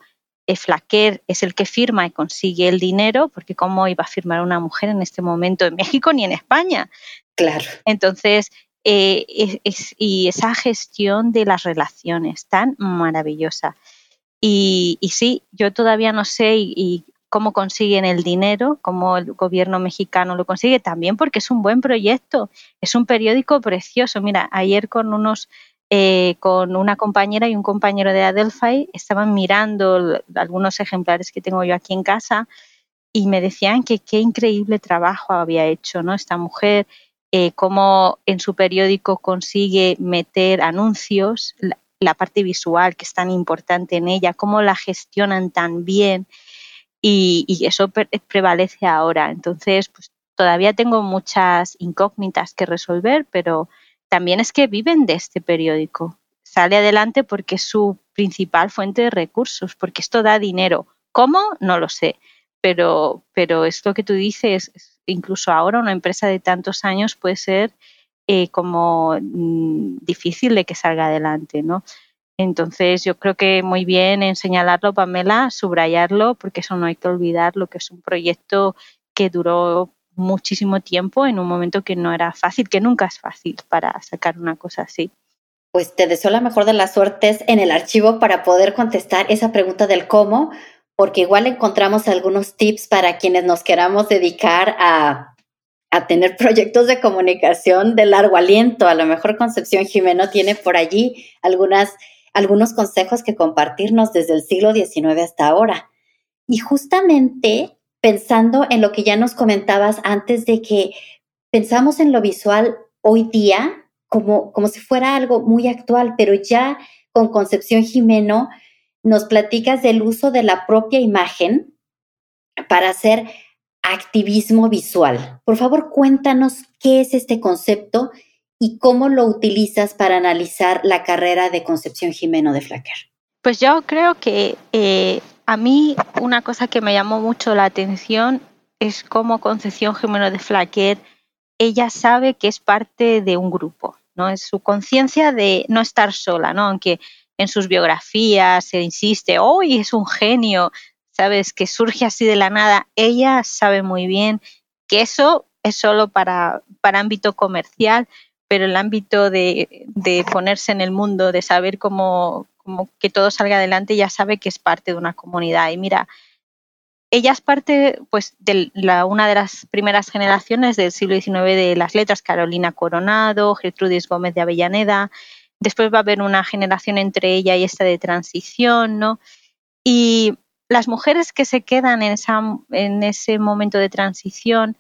Flaquer es el que firma y consigue el dinero, porque cómo iba a firmar una mujer en este momento en México ni en España. Claro. Entonces, eh, y esa gestión de las relaciones tan maravillosa. Y, sí, yo todavía no sé y, cómo consiguen el dinero, cómo el gobierno mexicano lo consigue, también porque es un buen proyecto, es un periódico precioso. Mira, ayer con unos eh, con una compañera y un compañero de Adelphi estaban mirando algunos ejemplares que tengo yo aquí en casa y me decían que qué increíble trabajo había hecho ¿no? esta mujer, eh, cómo en su periódico consigue meter anuncios, la, parte visual que es tan importante en ella, cómo la gestionan tan bien y, eso prevalece ahora. Entonces, pues todavía tengo muchas incógnitas que resolver, pero también es que viven de este periódico. Sale adelante porque es su principal fuente de recursos, porque esto da dinero. ¿Cómo? No lo sé. Pero, pero esto que tú dices, incluso ahora una empresa de tantos años puede ser eh, como mm, difícil de que salga adelante, ¿no? Entonces yo creo que muy bien en señalarlo, Pamela, subrayarlo, porque eso no hay que olvidar, lo que es un proyecto que duró muchísimo tiempo en un momento que no era fácil, que nunca es fácil para sacar una cosa así. Pues te deseo la mejor de las suertes en el archivo para poder contestar esa pregunta del cómo, porque igual encontramos algunos tips para quienes nos queramos dedicar a, a tener proyectos de comunicación de largo aliento. A lo mejor Concepción Jimeno tiene por allí algunos consejos que compartirnos desde el siglo XIX hasta ahora. Y justamente pensando en lo que ya nos comentabas antes de que pensamos en lo visual hoy día como, como si fuera algo muy actual, pero ya con Concepción Jimeno nos platicas del uso de la propia imagen para hacer activismo visual. Por favor, cuéntanos qué es este concepto y cómo lo utilizas para analizar la carrera de Concepción Jimeno de Flacker. Pues yo creo que eh, a mí una cosa que me llamó mucho la atención es cómo Concepción Jimeno de Flaquer, ella sabe que es parte de un grupo, ¿no? Es su conciencia de no estar sola, ¿no? Aunque en sus biografías se insiste, hoy es un genio, ¿sabes? Que surge así de la nada. Ella sabe muy bien que eso es solo para, para ámbito comercial, pero el ámbito de, de ponerse en el mundo, de saber cómo, como que todo salga adelante, ya sabe que es parte de una comunidad. Y mira, ella es parte pues, de la, una de las primeras generaciones del siglo XIX de las letras, Carolina Coronado, Gertrudis Gómez de Avellaneda. Después va a haber una generación entre ella y esta de transición, ¿no? Y las mujeres que se quedan en, esa, en ese momento de transición,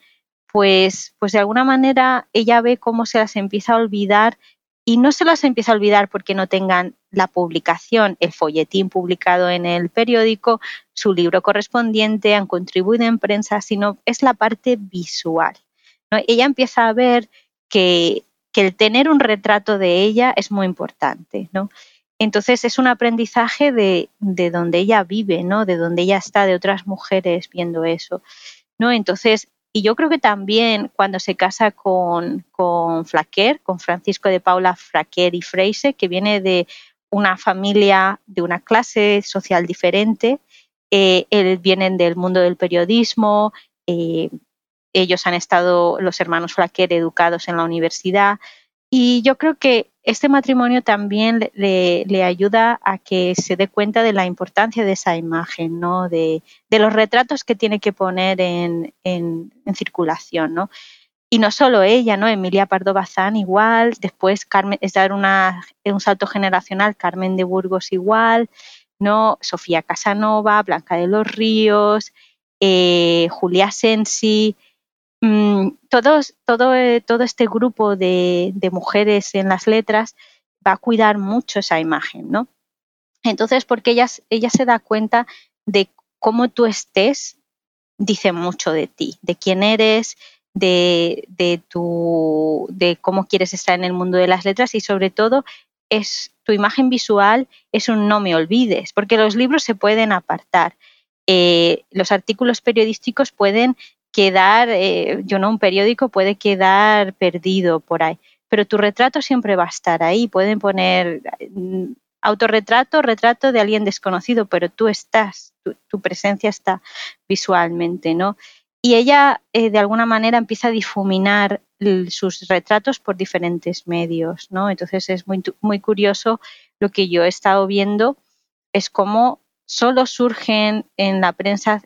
pues, pues de alguna manera ella ve cómo se las empieza a olvidar y no se las empieza a olvidar porque no tengan la publicación, el folletín publicado en el periódico, su libro correspondiente, han contribuido en prensa, sino es la parte visual. Ella empieza a ver que, el tener un retrato de ella es muy importante. ¿no? Entonces es un aprendizaje de, de, donde ella vive, ¿no? de donde ella está, de otras mujeres viendo eso. ¿no? Entonces y yo creo que también cuando se casa con, con con Francisco de Paula Flaquer y Freise, que viene de una familia, de una clase social diferente, eh, vienen del mundo del periodismo, eh, ellos han estado, los hermanos Flaquer, educados en la universidad, y yo creo que este matrimonio también le, ayuda a que se dé cuenta de la importancia de esa imagen, ¿no? de, los retratos que tiene que poner en, circulación. ¿no? Y no solo ella, ¿no? Emilia Pardo Bazán igual, después Carmen, es dar una, un salto generacional, Carmen de Burgos igual, ¿no? Sofía Casanova, Blanca de los Ríos, eh, Julia Sensi, mm, todos, todo, eh, todo este grupo de, de, mujeres en las letras va a cuidar mucho esa imagen, ¿no? Entonces, porque ella, ella se da cuenta de cómo tú estés, dice mucho de ti, de quién eres, de, de, tu, de cómo quieres estar en el mundo de las letras y sobre todo es tu imagen visual es un no me olvides, porque los libros se pueden apartar. Eh, los artículos periodísticos pueden quedar, eh, yo no, un periódico puede quedar perdido por ahí, pero tu retrato siempre va a estar ahí. Pueden poner mm, autorretrato, retrato de alguien desconocido, pero tú estás, tu, tu presencia está visualmente, ¿no? Y ella eh, de alguna manera empieza a difuminar sus retratos por diferentes medios, ¿no? Entonces es muy, curioso lo que yo he estado viendo, es cómo solo surgen en la prensa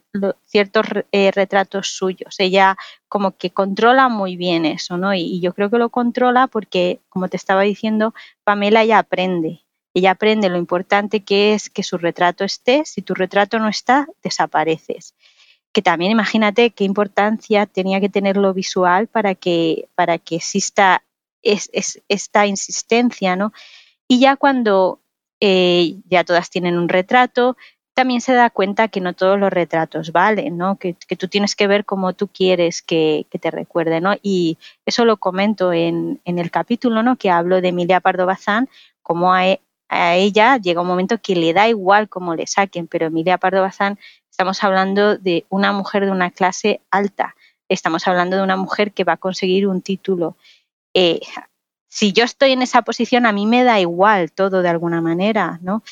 ciertos eh, retratos suyos. Ella como que controla muy bien eso, ¿no? Y, yo creo que lo controla porque, como te estaba diciendo, Pamela ya aprende. Ella aprende lo importante que es que su retrato esté. Si tu retrato no está, desapareces que también imagínate qué importancia tenía que tener lo visual para que, para que exista es, esta insistencia, ¿no? Y ya cuando eh, ya todas tienen un retrato, también se da cuenta que no todos los retratos valen, ¿no? Que, tú tienes que ver cómo tú quieres que, te recuerde, ¿no? Y eso lo comento en, el capítulo, ¿no? Que hablo de Emilia Pardo Bazán, como a, a, ella llega un momento que le da igual cómo le saquen, pero Emilia Pardo Bazán Estamos hablando de una mujer de una clase alta. Estamos hablando de una mujer que va a conseguir un título. Eh, si yo estoy en esa posición, a mí me da igual todo de alguna manera, ¿no?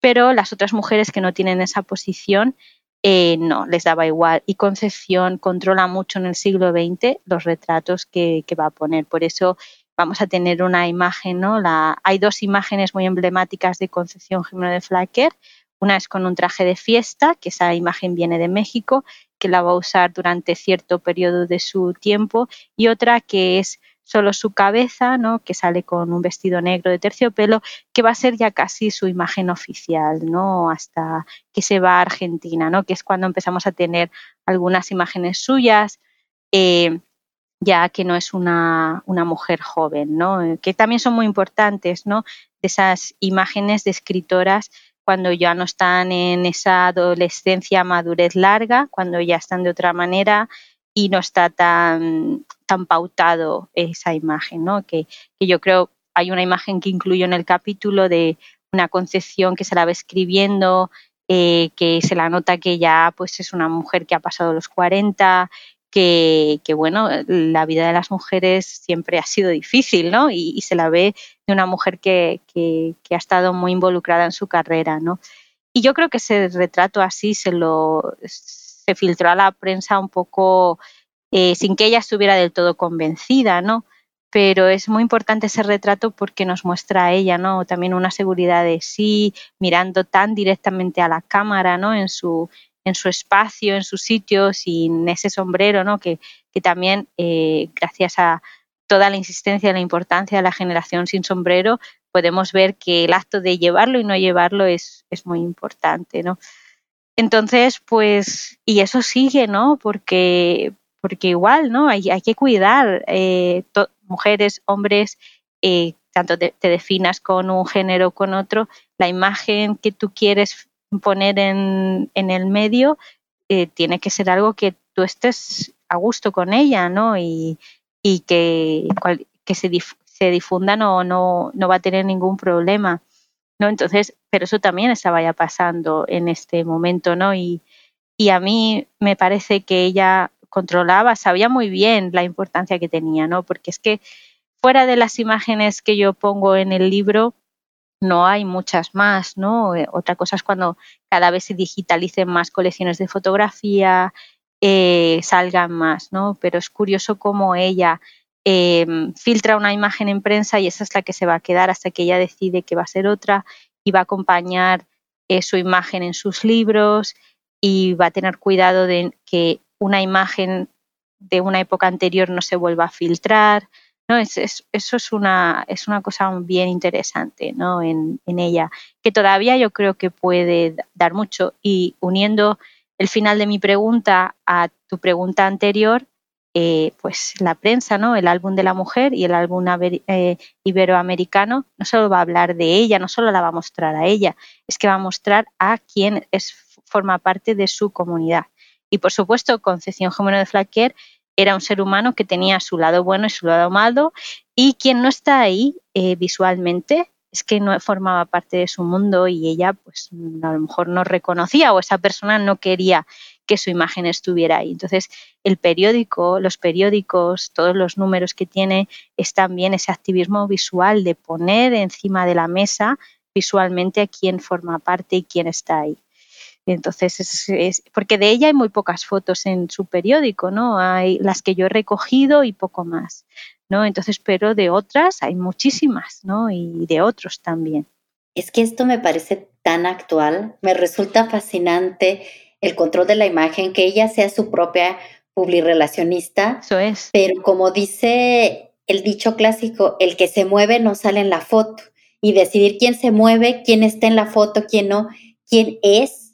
Pero las otras mujeres que no tienen esa posición, eh, no, les daba igual. Y Concepción controla mucho en el siglo XX los retratos que, va a poner. Por eso vamos a tener una imagen, ¿no? La, hay dos imágenes muy emblemáticas de Concepción Jiménez de Flaquer. Una es con un traje de fiesta, que esa imagen viene de México, que la va a usar durante cierto periodo de su tiempo, y otra que es solo su cabeza, ¿no? que sale con un vestido negro de terciopelo, que va a ser ya casi su imagen oficial, ¿no? hasta que se va a Argentina, ¿no? que es cuando empezamos a tener algunas imágenes suyas. Eh, ya que no es una, una, mujer joven, ¿no? que también son muy importantes, ¿no? esas imágenes de escritoras cuando ya no están en esa adolescencia, madurez larga, cuando ya están de otra manera y no está tan, tan pautado esa imagen, ¿no? Que, que yo creo hay una imagen que incluyo en el capítulo de una concepción que se la va escribiendo, eh, que se la nota que ya pues es una mujer que ha pasado los 40, que, bueno, la vida de las mujeres siempre ha sido difícil, ¿no? Y, se la ve de una mujer que, ha estado muy involucrada en su carrera, ¿no? Y yo creo que ese retrato así se lo se filtró a la prensa un poco eh, sin que ella estuviera del todo convencida, ¿no? Pero es muy importante ese retrato porque nos muestra a ella, ¿no? También una seguridad de sí, mirando tan directamente a la cámara, ¿no? En su, en su espacio, en su sitio, sin ese sombrero, ¿no? que, también eh, gracias a toda la insistencia, la importancia de la generación sin sombrero, podemos ver que el acto de llevarlo y no llevarlo es, es muy importante. ¿no? Entonces, pues, y eso sigue, ¿no? Porque, porque igual, ¿no? Hay, hay que cuidar, eh, mujeres, hombres, eh, tanto te, te, definas con un género o con otro, la imagen que tú quieres poner en, en el medio, eh, tiene que ser algo que tú estés a gusto con ella, ¿no? Y, y que, que se, se difunda no, no, no va a tener ningún problema. ¿no? Entonces, pero eso también estaba ya pasando en este momento, ¿no? Y, y a mí me parece que ella controlaba, sabía muy bien la importancia que tenía, ¿no? Porque es que fuera de las imágenes que yo pongo en el libro, no hay muchas más, ¿no? Eh, otra cosa es cuando cada vez se digitalicen más colecciones de fotografía, eh, salgan más, ¿no? Pero es curioso cómo ella eh, filtra una imagen en prensa y esa es la que se va a quedar hasta que ella decide que va a ser otra y va a acompañar su imagen en sus libros y va a tener cuidado de que una imagen de una época anterior no se vuelva a filtrar. ¿No? eso es una, es una cosa bien interesante ¿no? en, en ella, que todavía yo creo que puede dar mucho. Y uniendo el final de mi pregunta a tu pregunta anterior, eh, pues la prensa, ¿no? El álbum de la mujer y el álbum eh, iberoamericano no solo va a hablar de ella, no solo la va a mostrar a ella, es que va a mostrar a quien es, forma parte de su comunidad. Y por supuesto, Concepción Jimeno de Flaquer era un ser humano que tenía su lado bueno y su lado malo, y quien no está ahí eh, visualmente es que no formaba parte de su mundo y ella pues a lo mejor no reconocía o esa persona no quería que su imagen estuviera ahí. Entonces, el periódico, los periódicos, todos los números que tiene, es también ese activismo visual de poner encima de la mesa visualmente a quién forma parte y quién está ahí. Entonces, es, porque de ella hay muy pocas fotos en su periódico, ¿no? Hay las que yo he recogido y poco más, ¿no? Entonces, pero de otras hay muchísimas, ¿no? Y de otros también. Es que esto me parece tan actual, me resulta fascinante el control de la imagen, que ella sea su propia publirelacionista. Eso es. Pero como dice el dicho clásico, el que se mueve no sale en la foto. Y decidir quién se mueve, quién está en la foto, quién no, quién es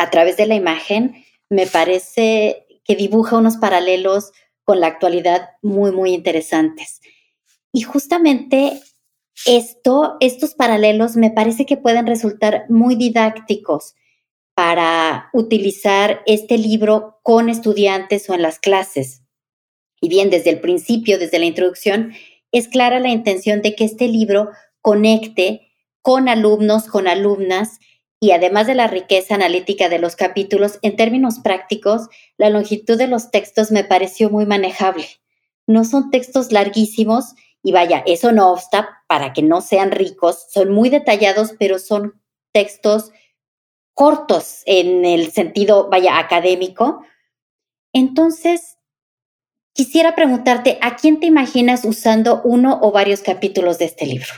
a través de la imagen, me parece que dibuja unos paralelos con la actualidad muy, muy interesantes. Y justamente esto, estos paralelos me parece que pueden resultar muy didácticos para utilizar este libro con estudiantes o en las clases. Y bien, desde el principio, desde la introducción, es clara la intención de que este libro conecte con alumnos, con alumnas, y además de la riqueza analítica de los capítulos, en términos prácticos, la longitud de los textos me pareció muy manejable. No son textos larguísimos y vaya, eso no obsta para que no sean ricos, son muy detallados, pero son textos cortos en el sentido, vaya, académico. Entonces, quisiera preguntarte, ¿a quién te imaginas usando uno o varios capítulos de este libro?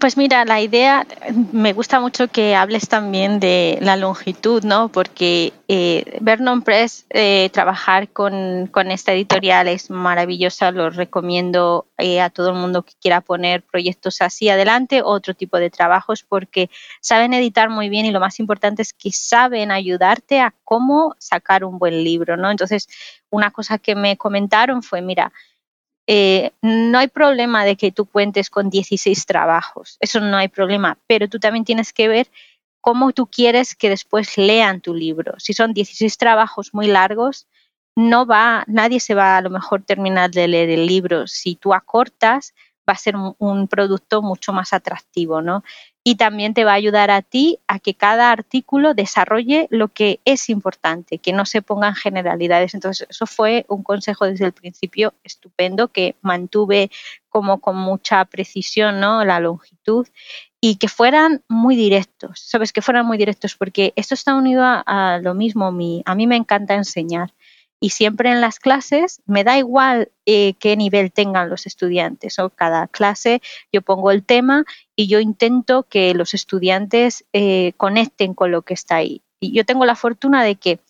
Pues mira, la idea, me gusta mucho que hables también de la longitud, ¿no? Porque eh, Vernon Press, eh, trabajar con, esta editorial es maravillosa, lo recomiendo eh, a todo el mundo que quiera poner proyectos así adelante, otro tipo de trabajos, porque saben editar muy bien y lo más importante es que saben ayudarte a cómo sacar un buen libro, ¿no? Entonces, una cosa que me comentaron fue, mira, eh, no hay problema de que tú cuentes con 16 trabajos, eso no hay problema, pero tú también tienes que ver cómo tú quieres que después lean tu libro. Si son 16 trabajos muy largos, no va, nadie se va a lo mejor terminar de leer el libro. Si tú acortas, va a ser un, producto mucho más atractivo, ¿no? Y también te va a ayudar a ti a que cada artículo desarrolle lo que es importante, que no se pongan generalidades. Entonces, eso fue un consejo desde el principio estupendo que mantuve como con mucha precisión, ¿no? La longitud y que fueran muy directos, ¿sabes? Que fueran muy directos, porque esto está unido a, lo mismo. Mi, a mí me encanta enseñar y siempre en las clases me da igual eh, qué nivel tengan los estudiantes. O cada clase yo pongo el tema y yo intento que los estudiantes eh, conecten con lo que está ahí. Y yo tengo la fortuna de que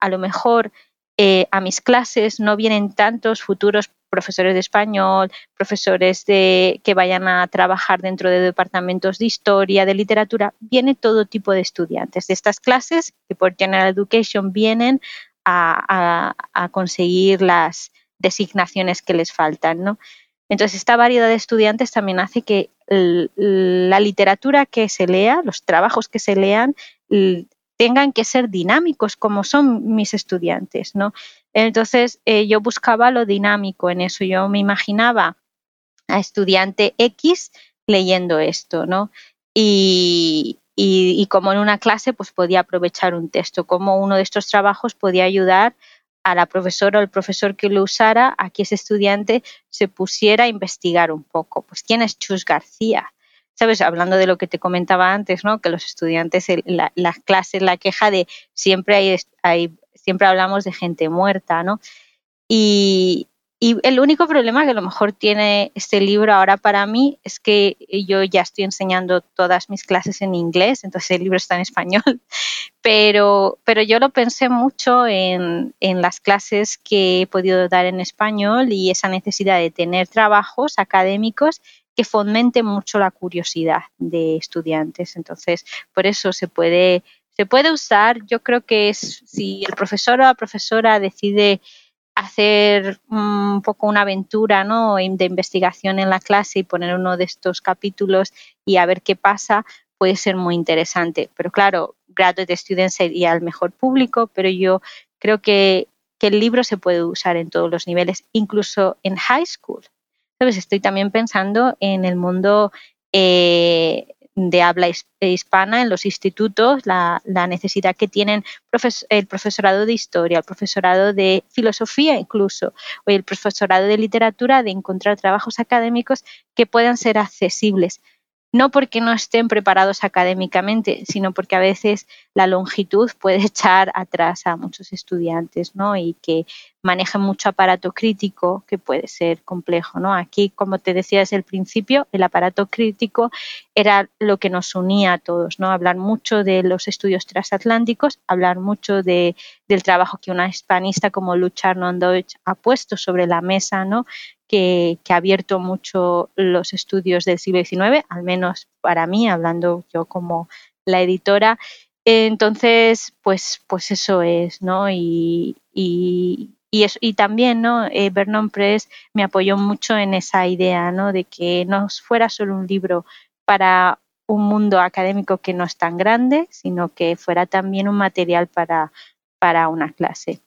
a lo mejor eh, a mis clases no vienen tantos futuros profesores de español, profesores de, que vayan a trabajar dentro de departamentos de historia, de literatura, viene todo tipo de estudiantes de estas clases que por General Education vienen a, conseguir las designaciones que les faltan, ¿no? Entonces, esta variedad de estudiantes también hace que la literatura que se lea, los trabajos que se lean, tengan que ser dinámicos como son mis estudiantes, ¿no? Entonces, eh, yo buscaba lo dinámico en eso. Yo me imaginaba a estudiante X leyendo esto, ¿no? Y, y, como en una clase pues podía aprovechar un texto, como uno de estos trabajos podía ayudar a la profesora o el profesor que lo usara a que ese estudiante se pusiera a investigar un poco. Pues quién es Chus García, sabes, hablando de lo que te comentaba antes, ¿no? Que los estudiantes, la, la clase, la queja de siempre hay, siempre hablamos de gente muerta, ¿no? Y, y el único problema que a lo mejor tiene este libro ahora para mí es que yo ya estoy enseñando todas mis clases en inglés, entonces el libro está en español, pero, pero yo lo pensé mucho en, en las clases que he podido dar en español y esa necesidad de tener trabajos académicos que fomenten mucho la curiosidad de estudiantes. Entonces, por eso se puede, se puede usar, yo creo que es si el profesor o la profesora decide hacer un poco una aventura ¿no? de investigación en la clase y poner uno de estos capítulos y a ver qué pasa, puede ser muy interesante. Pero claro, graduate students sería el mejor público, pero yo creo que, el libro se puede usar en todos los niveles, incluso en high school. ¿Sabes? Estoy también pensando en el mundo eh, de habla hispana en los institutos, la, necesidad que tienen el profesorado de historia, el profesorado de filosofía incluso, o el profesorado de literatura de encontrar trabajos académicos que puedan ser accesibles no porque no estén preparados académicamente, sino porque a veces la longitud puede echar atrás a muchos estudiantes, ¿no? Y que manejan mucho aparato crítico, que puede ser complejo, ¿no? Aquí, como te decía desde el principio, el aparato crítico era lo que nos unía a todos, ¿no? Hablar mucho de los estudios transatlánticos, hablar mucho de, del trabajo que una hispanista como Lucha Deutsch ha puesto sobre la mesa, ¿no? Que, ha abierto mucho los estudios del siglo XIX, al menos para mí, hablando yo como la editora. Entonces, pues, pues eso es, ¿no? Y, y, y, también, ¿no? Eh, Vernon Press me apoyó mucho en esa idea, ¿no? De que no fuera solo un libro para un mundo académico que no es tan grande, sino que fuera también un material para, para una clase.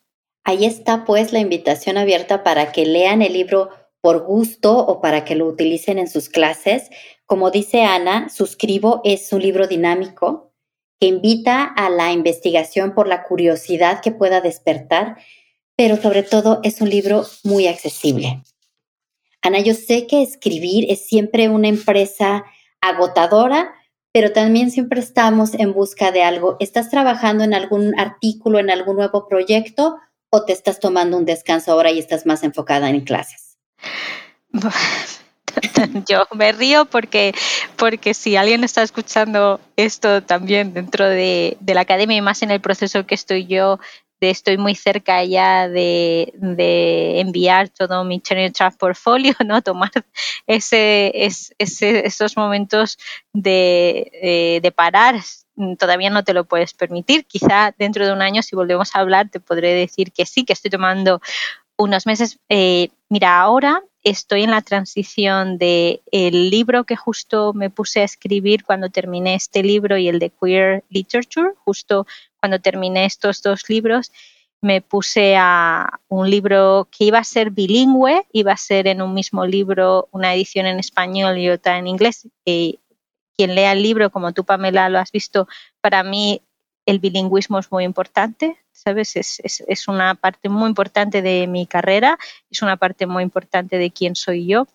Ahí está pues la invitación abierta para que lean el libro por gusto o para que lo utilicen en sus clases. Como dice Ana, Suscribo es un libro dinámico que invita a la investigación por la curiosidad que pueda despertar, pero sobre todo es un libro muy accesible. Ana, yo sé que escribir es siempre una empresa agotadora, pero también siempre estamos en busca de algo. ¿Estás trabajando en algún artículo, en algún nuevo proyecto o te estás tomando un descanso ahora y estás más enfocada en clases? Yo me río porque, porque si alguien está escuchando esto también dentro de, la academia y más en el proceso que estoy yo, de estoy muy cerca ya de, enviar todo mi Channel Trust portfolio, ¿no? Tomar esos momentos eh, de parar todavía no te lo puedes permitir. Quizá dentro de un año, si volvemos a hablar, te podré decir que sí, que estoy tomando unos meses. Eh, mira, ahora estoy en la transición de el libro que justo me puse a escribir cuando terminé este libro y el de Queer Literature, justo cuando terminé estos dos libros, me puse a un libro que iba a ser bilingüe, iba a ser en un mismo libro una edición en español y otra en inglés. Y quien lea el libro, como tú, Pamela, lo has visto, para mí el bilingüismo es muy importante, ¿sabes? Es, una parte muy importante de mi carrera, es una parte muy importante de quién soy yo.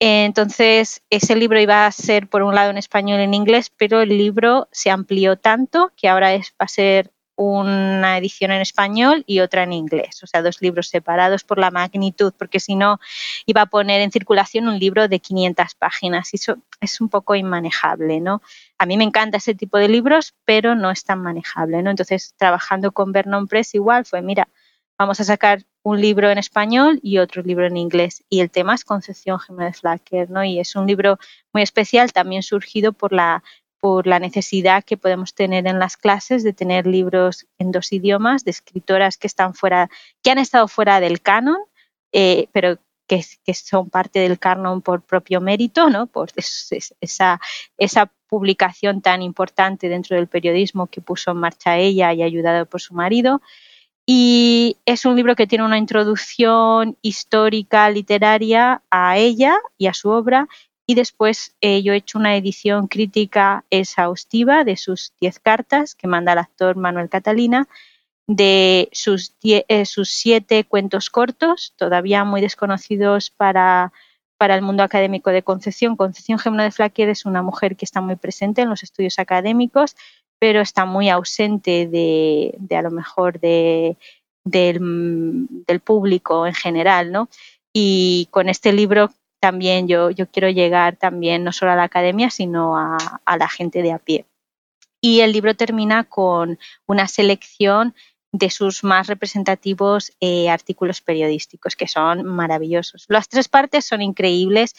Entonces, ese libro iba a ser por un lado en español y en inglés, pero el libro se amplió tanto que ahora es, va a ser una edición en español y otra en inglés, o sea, dos libros separados por la magnitud, porque si no iba a poner en circulación un libro de 500 páginas y eso es un poco inmanejable, ¿no? A mí me encanta ese tipo de libros, pero no es tan manejable, ¿no? Entonces, trabajando con Vernon Press igual fue, mira, vamos a sacar un libro en español y otro libro en inglés. Y el tema es Concepción Jiménez Flacker, ¿no? Y es un libro muy especial, también surgido por la por la necesidad que podemos tener en las clases de tener libros en dos idiomas de escritoras que están fuera, que han estado fuera del canon, eh, pero que, son parte del canon por propio mérito, ¿no? Por esa, esa publicación tan importante dentro del periodismo que puso en marcha ella y ayudado por su marido. Y es un libro que tiene una introducción histórica, literaria a ella y a su obra y después eh, yo he hecho una edición crítica exhaustiva de sus 10 cartas que manda el actor Manuel Catalina, de sus, eh, sus siete cuentos cortos, todavía muy desconocidos para, para el mundo académico de Concepción. Concepción Gemma de Flaquier es una mujer que está muy presente en los estudios académicos, pero está muy ausente de, de a lo mejor de, del, público en general, ¿no? Y con este libro también yo, yo quiero llegar también no solo a la academia, sino a, la gente de a pie. Y el libro termina con una selección de sus más representativos eh, artículos periodísticos, que son maravillosos. Las tres partes son increíbles,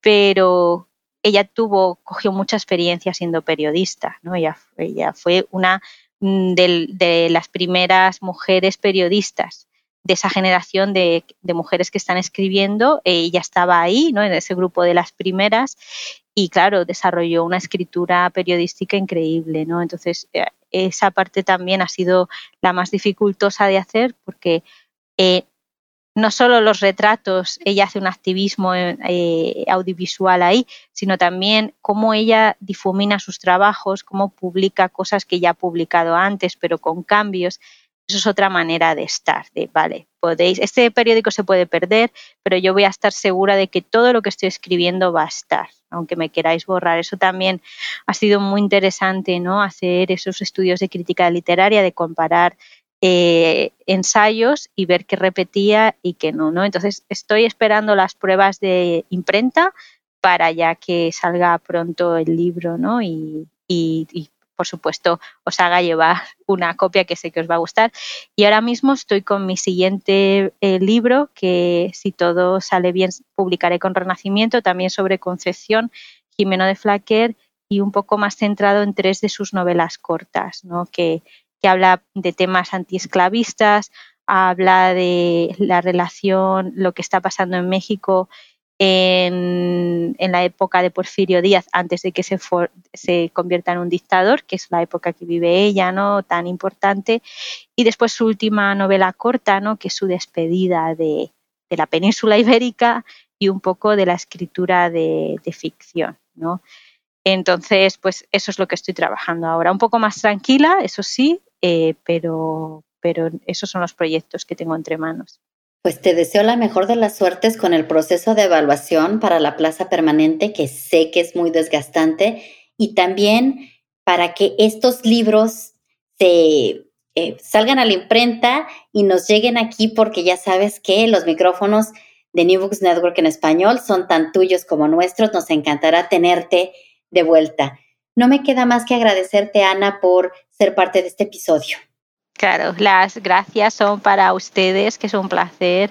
pero ella tuvo, cogió mucha experiencia siendo periodista, ¿no? Ella, ella fue una mm, de, las primeras mujeres periodistas de esa generación de, mujeres que están escribiendo, ella estaba ahí, ¿no? En ese grupo de las primeras y claro, desarrolló una escritura periodística increíble, ¿no? Entonces, eh, esa parte también ha sido la más dificultosa de hacer porque eh, no solo los retratos, ella hace un activismo eh, audiovisual ahí, sino también cómo ella difumina sus trabajos, cómo publica cosas que ya ha publicado antes, pero con cambios. Eso es otra manera de estar, de, vale, podéis, este periódico se puede perder, pero yo voy a estar segura de que todo lo que estoy escribiendo va a estar, aunque me queráis borrar. Eso también ha sido muy interesante, ¿no? Hacer esos estudios de crítica literaria, de comparar eh, ensayos y ver qué repetía y qué no, ¿no? Entonces estoy esperando las pruebas de imprenta para ya que salga pronto el libro, ¿no? Y, por supuesto os haga llevar una copia que sé que os va a gustar. Y ahora mismo estoy con mi siguiente eh, libro, que si todo sale bien publicaré con Renacimiento, también sobre Concepción, Jimeno de Flaquer y un poco más centrado en tres de sus novelas cortas, ¿no? que que habla de temas antiesclavistas, habla de la relación, lo que está pasando en México en, la época de Porfirio Díaz, antes de que se, se, convierta en un dictador, que es la época que vive ella, ¿no? Tan importante. Y después su última novela corta, ¿no? Que es su despedida de, la península ibérica y un poco de la escritura de, de ficción, ¿no? Entonces, pues eso es lo que estoy trabajando ahora. Un poco más tranquila, eso sí, eh, pero, pero esos son los proyectos que tengo entre manos. Pues te deseo la mejor de las suertes con el proceso de evaluación para la plaza permanente, que sé que es muy desgastante, y también para que estos libros se eh, salgan a la imprenta y nos lleguen aquí, porque ya sabes que los micrófonos de New Books Network en español son tan tuyos como nuestros. Nos encantará tenerte de vuelta. No me queda más que agradecerte, Ana, por ser parte de este episodio. Claro, las gracias son para ustedes, que es un placer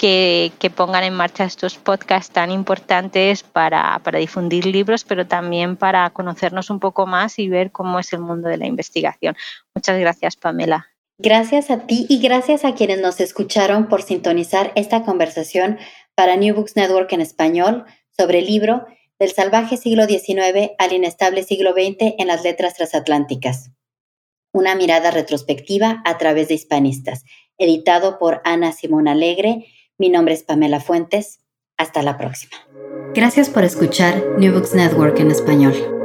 que, pongan en marcha estos podcasts tan importantes para, difundir libros, pero también para conocernos un poco más y ver cómo es el mundo de la investigación. Muchas gracias, Pamela. Gracias a ti y gracias a quienes nos escucharon por sintonizar esta conversación para New Books Network en español sobre el libro del salvaje siglo XIX al inestable siglo XX en las letras transatlánticas. Una mirada retrospectiva a través de hispanistas, editado por Ana Simón Alegre. Mi nombre es Pamela Fuentes. Hasta la próxima. Gracias por escuchar New Books Network en español.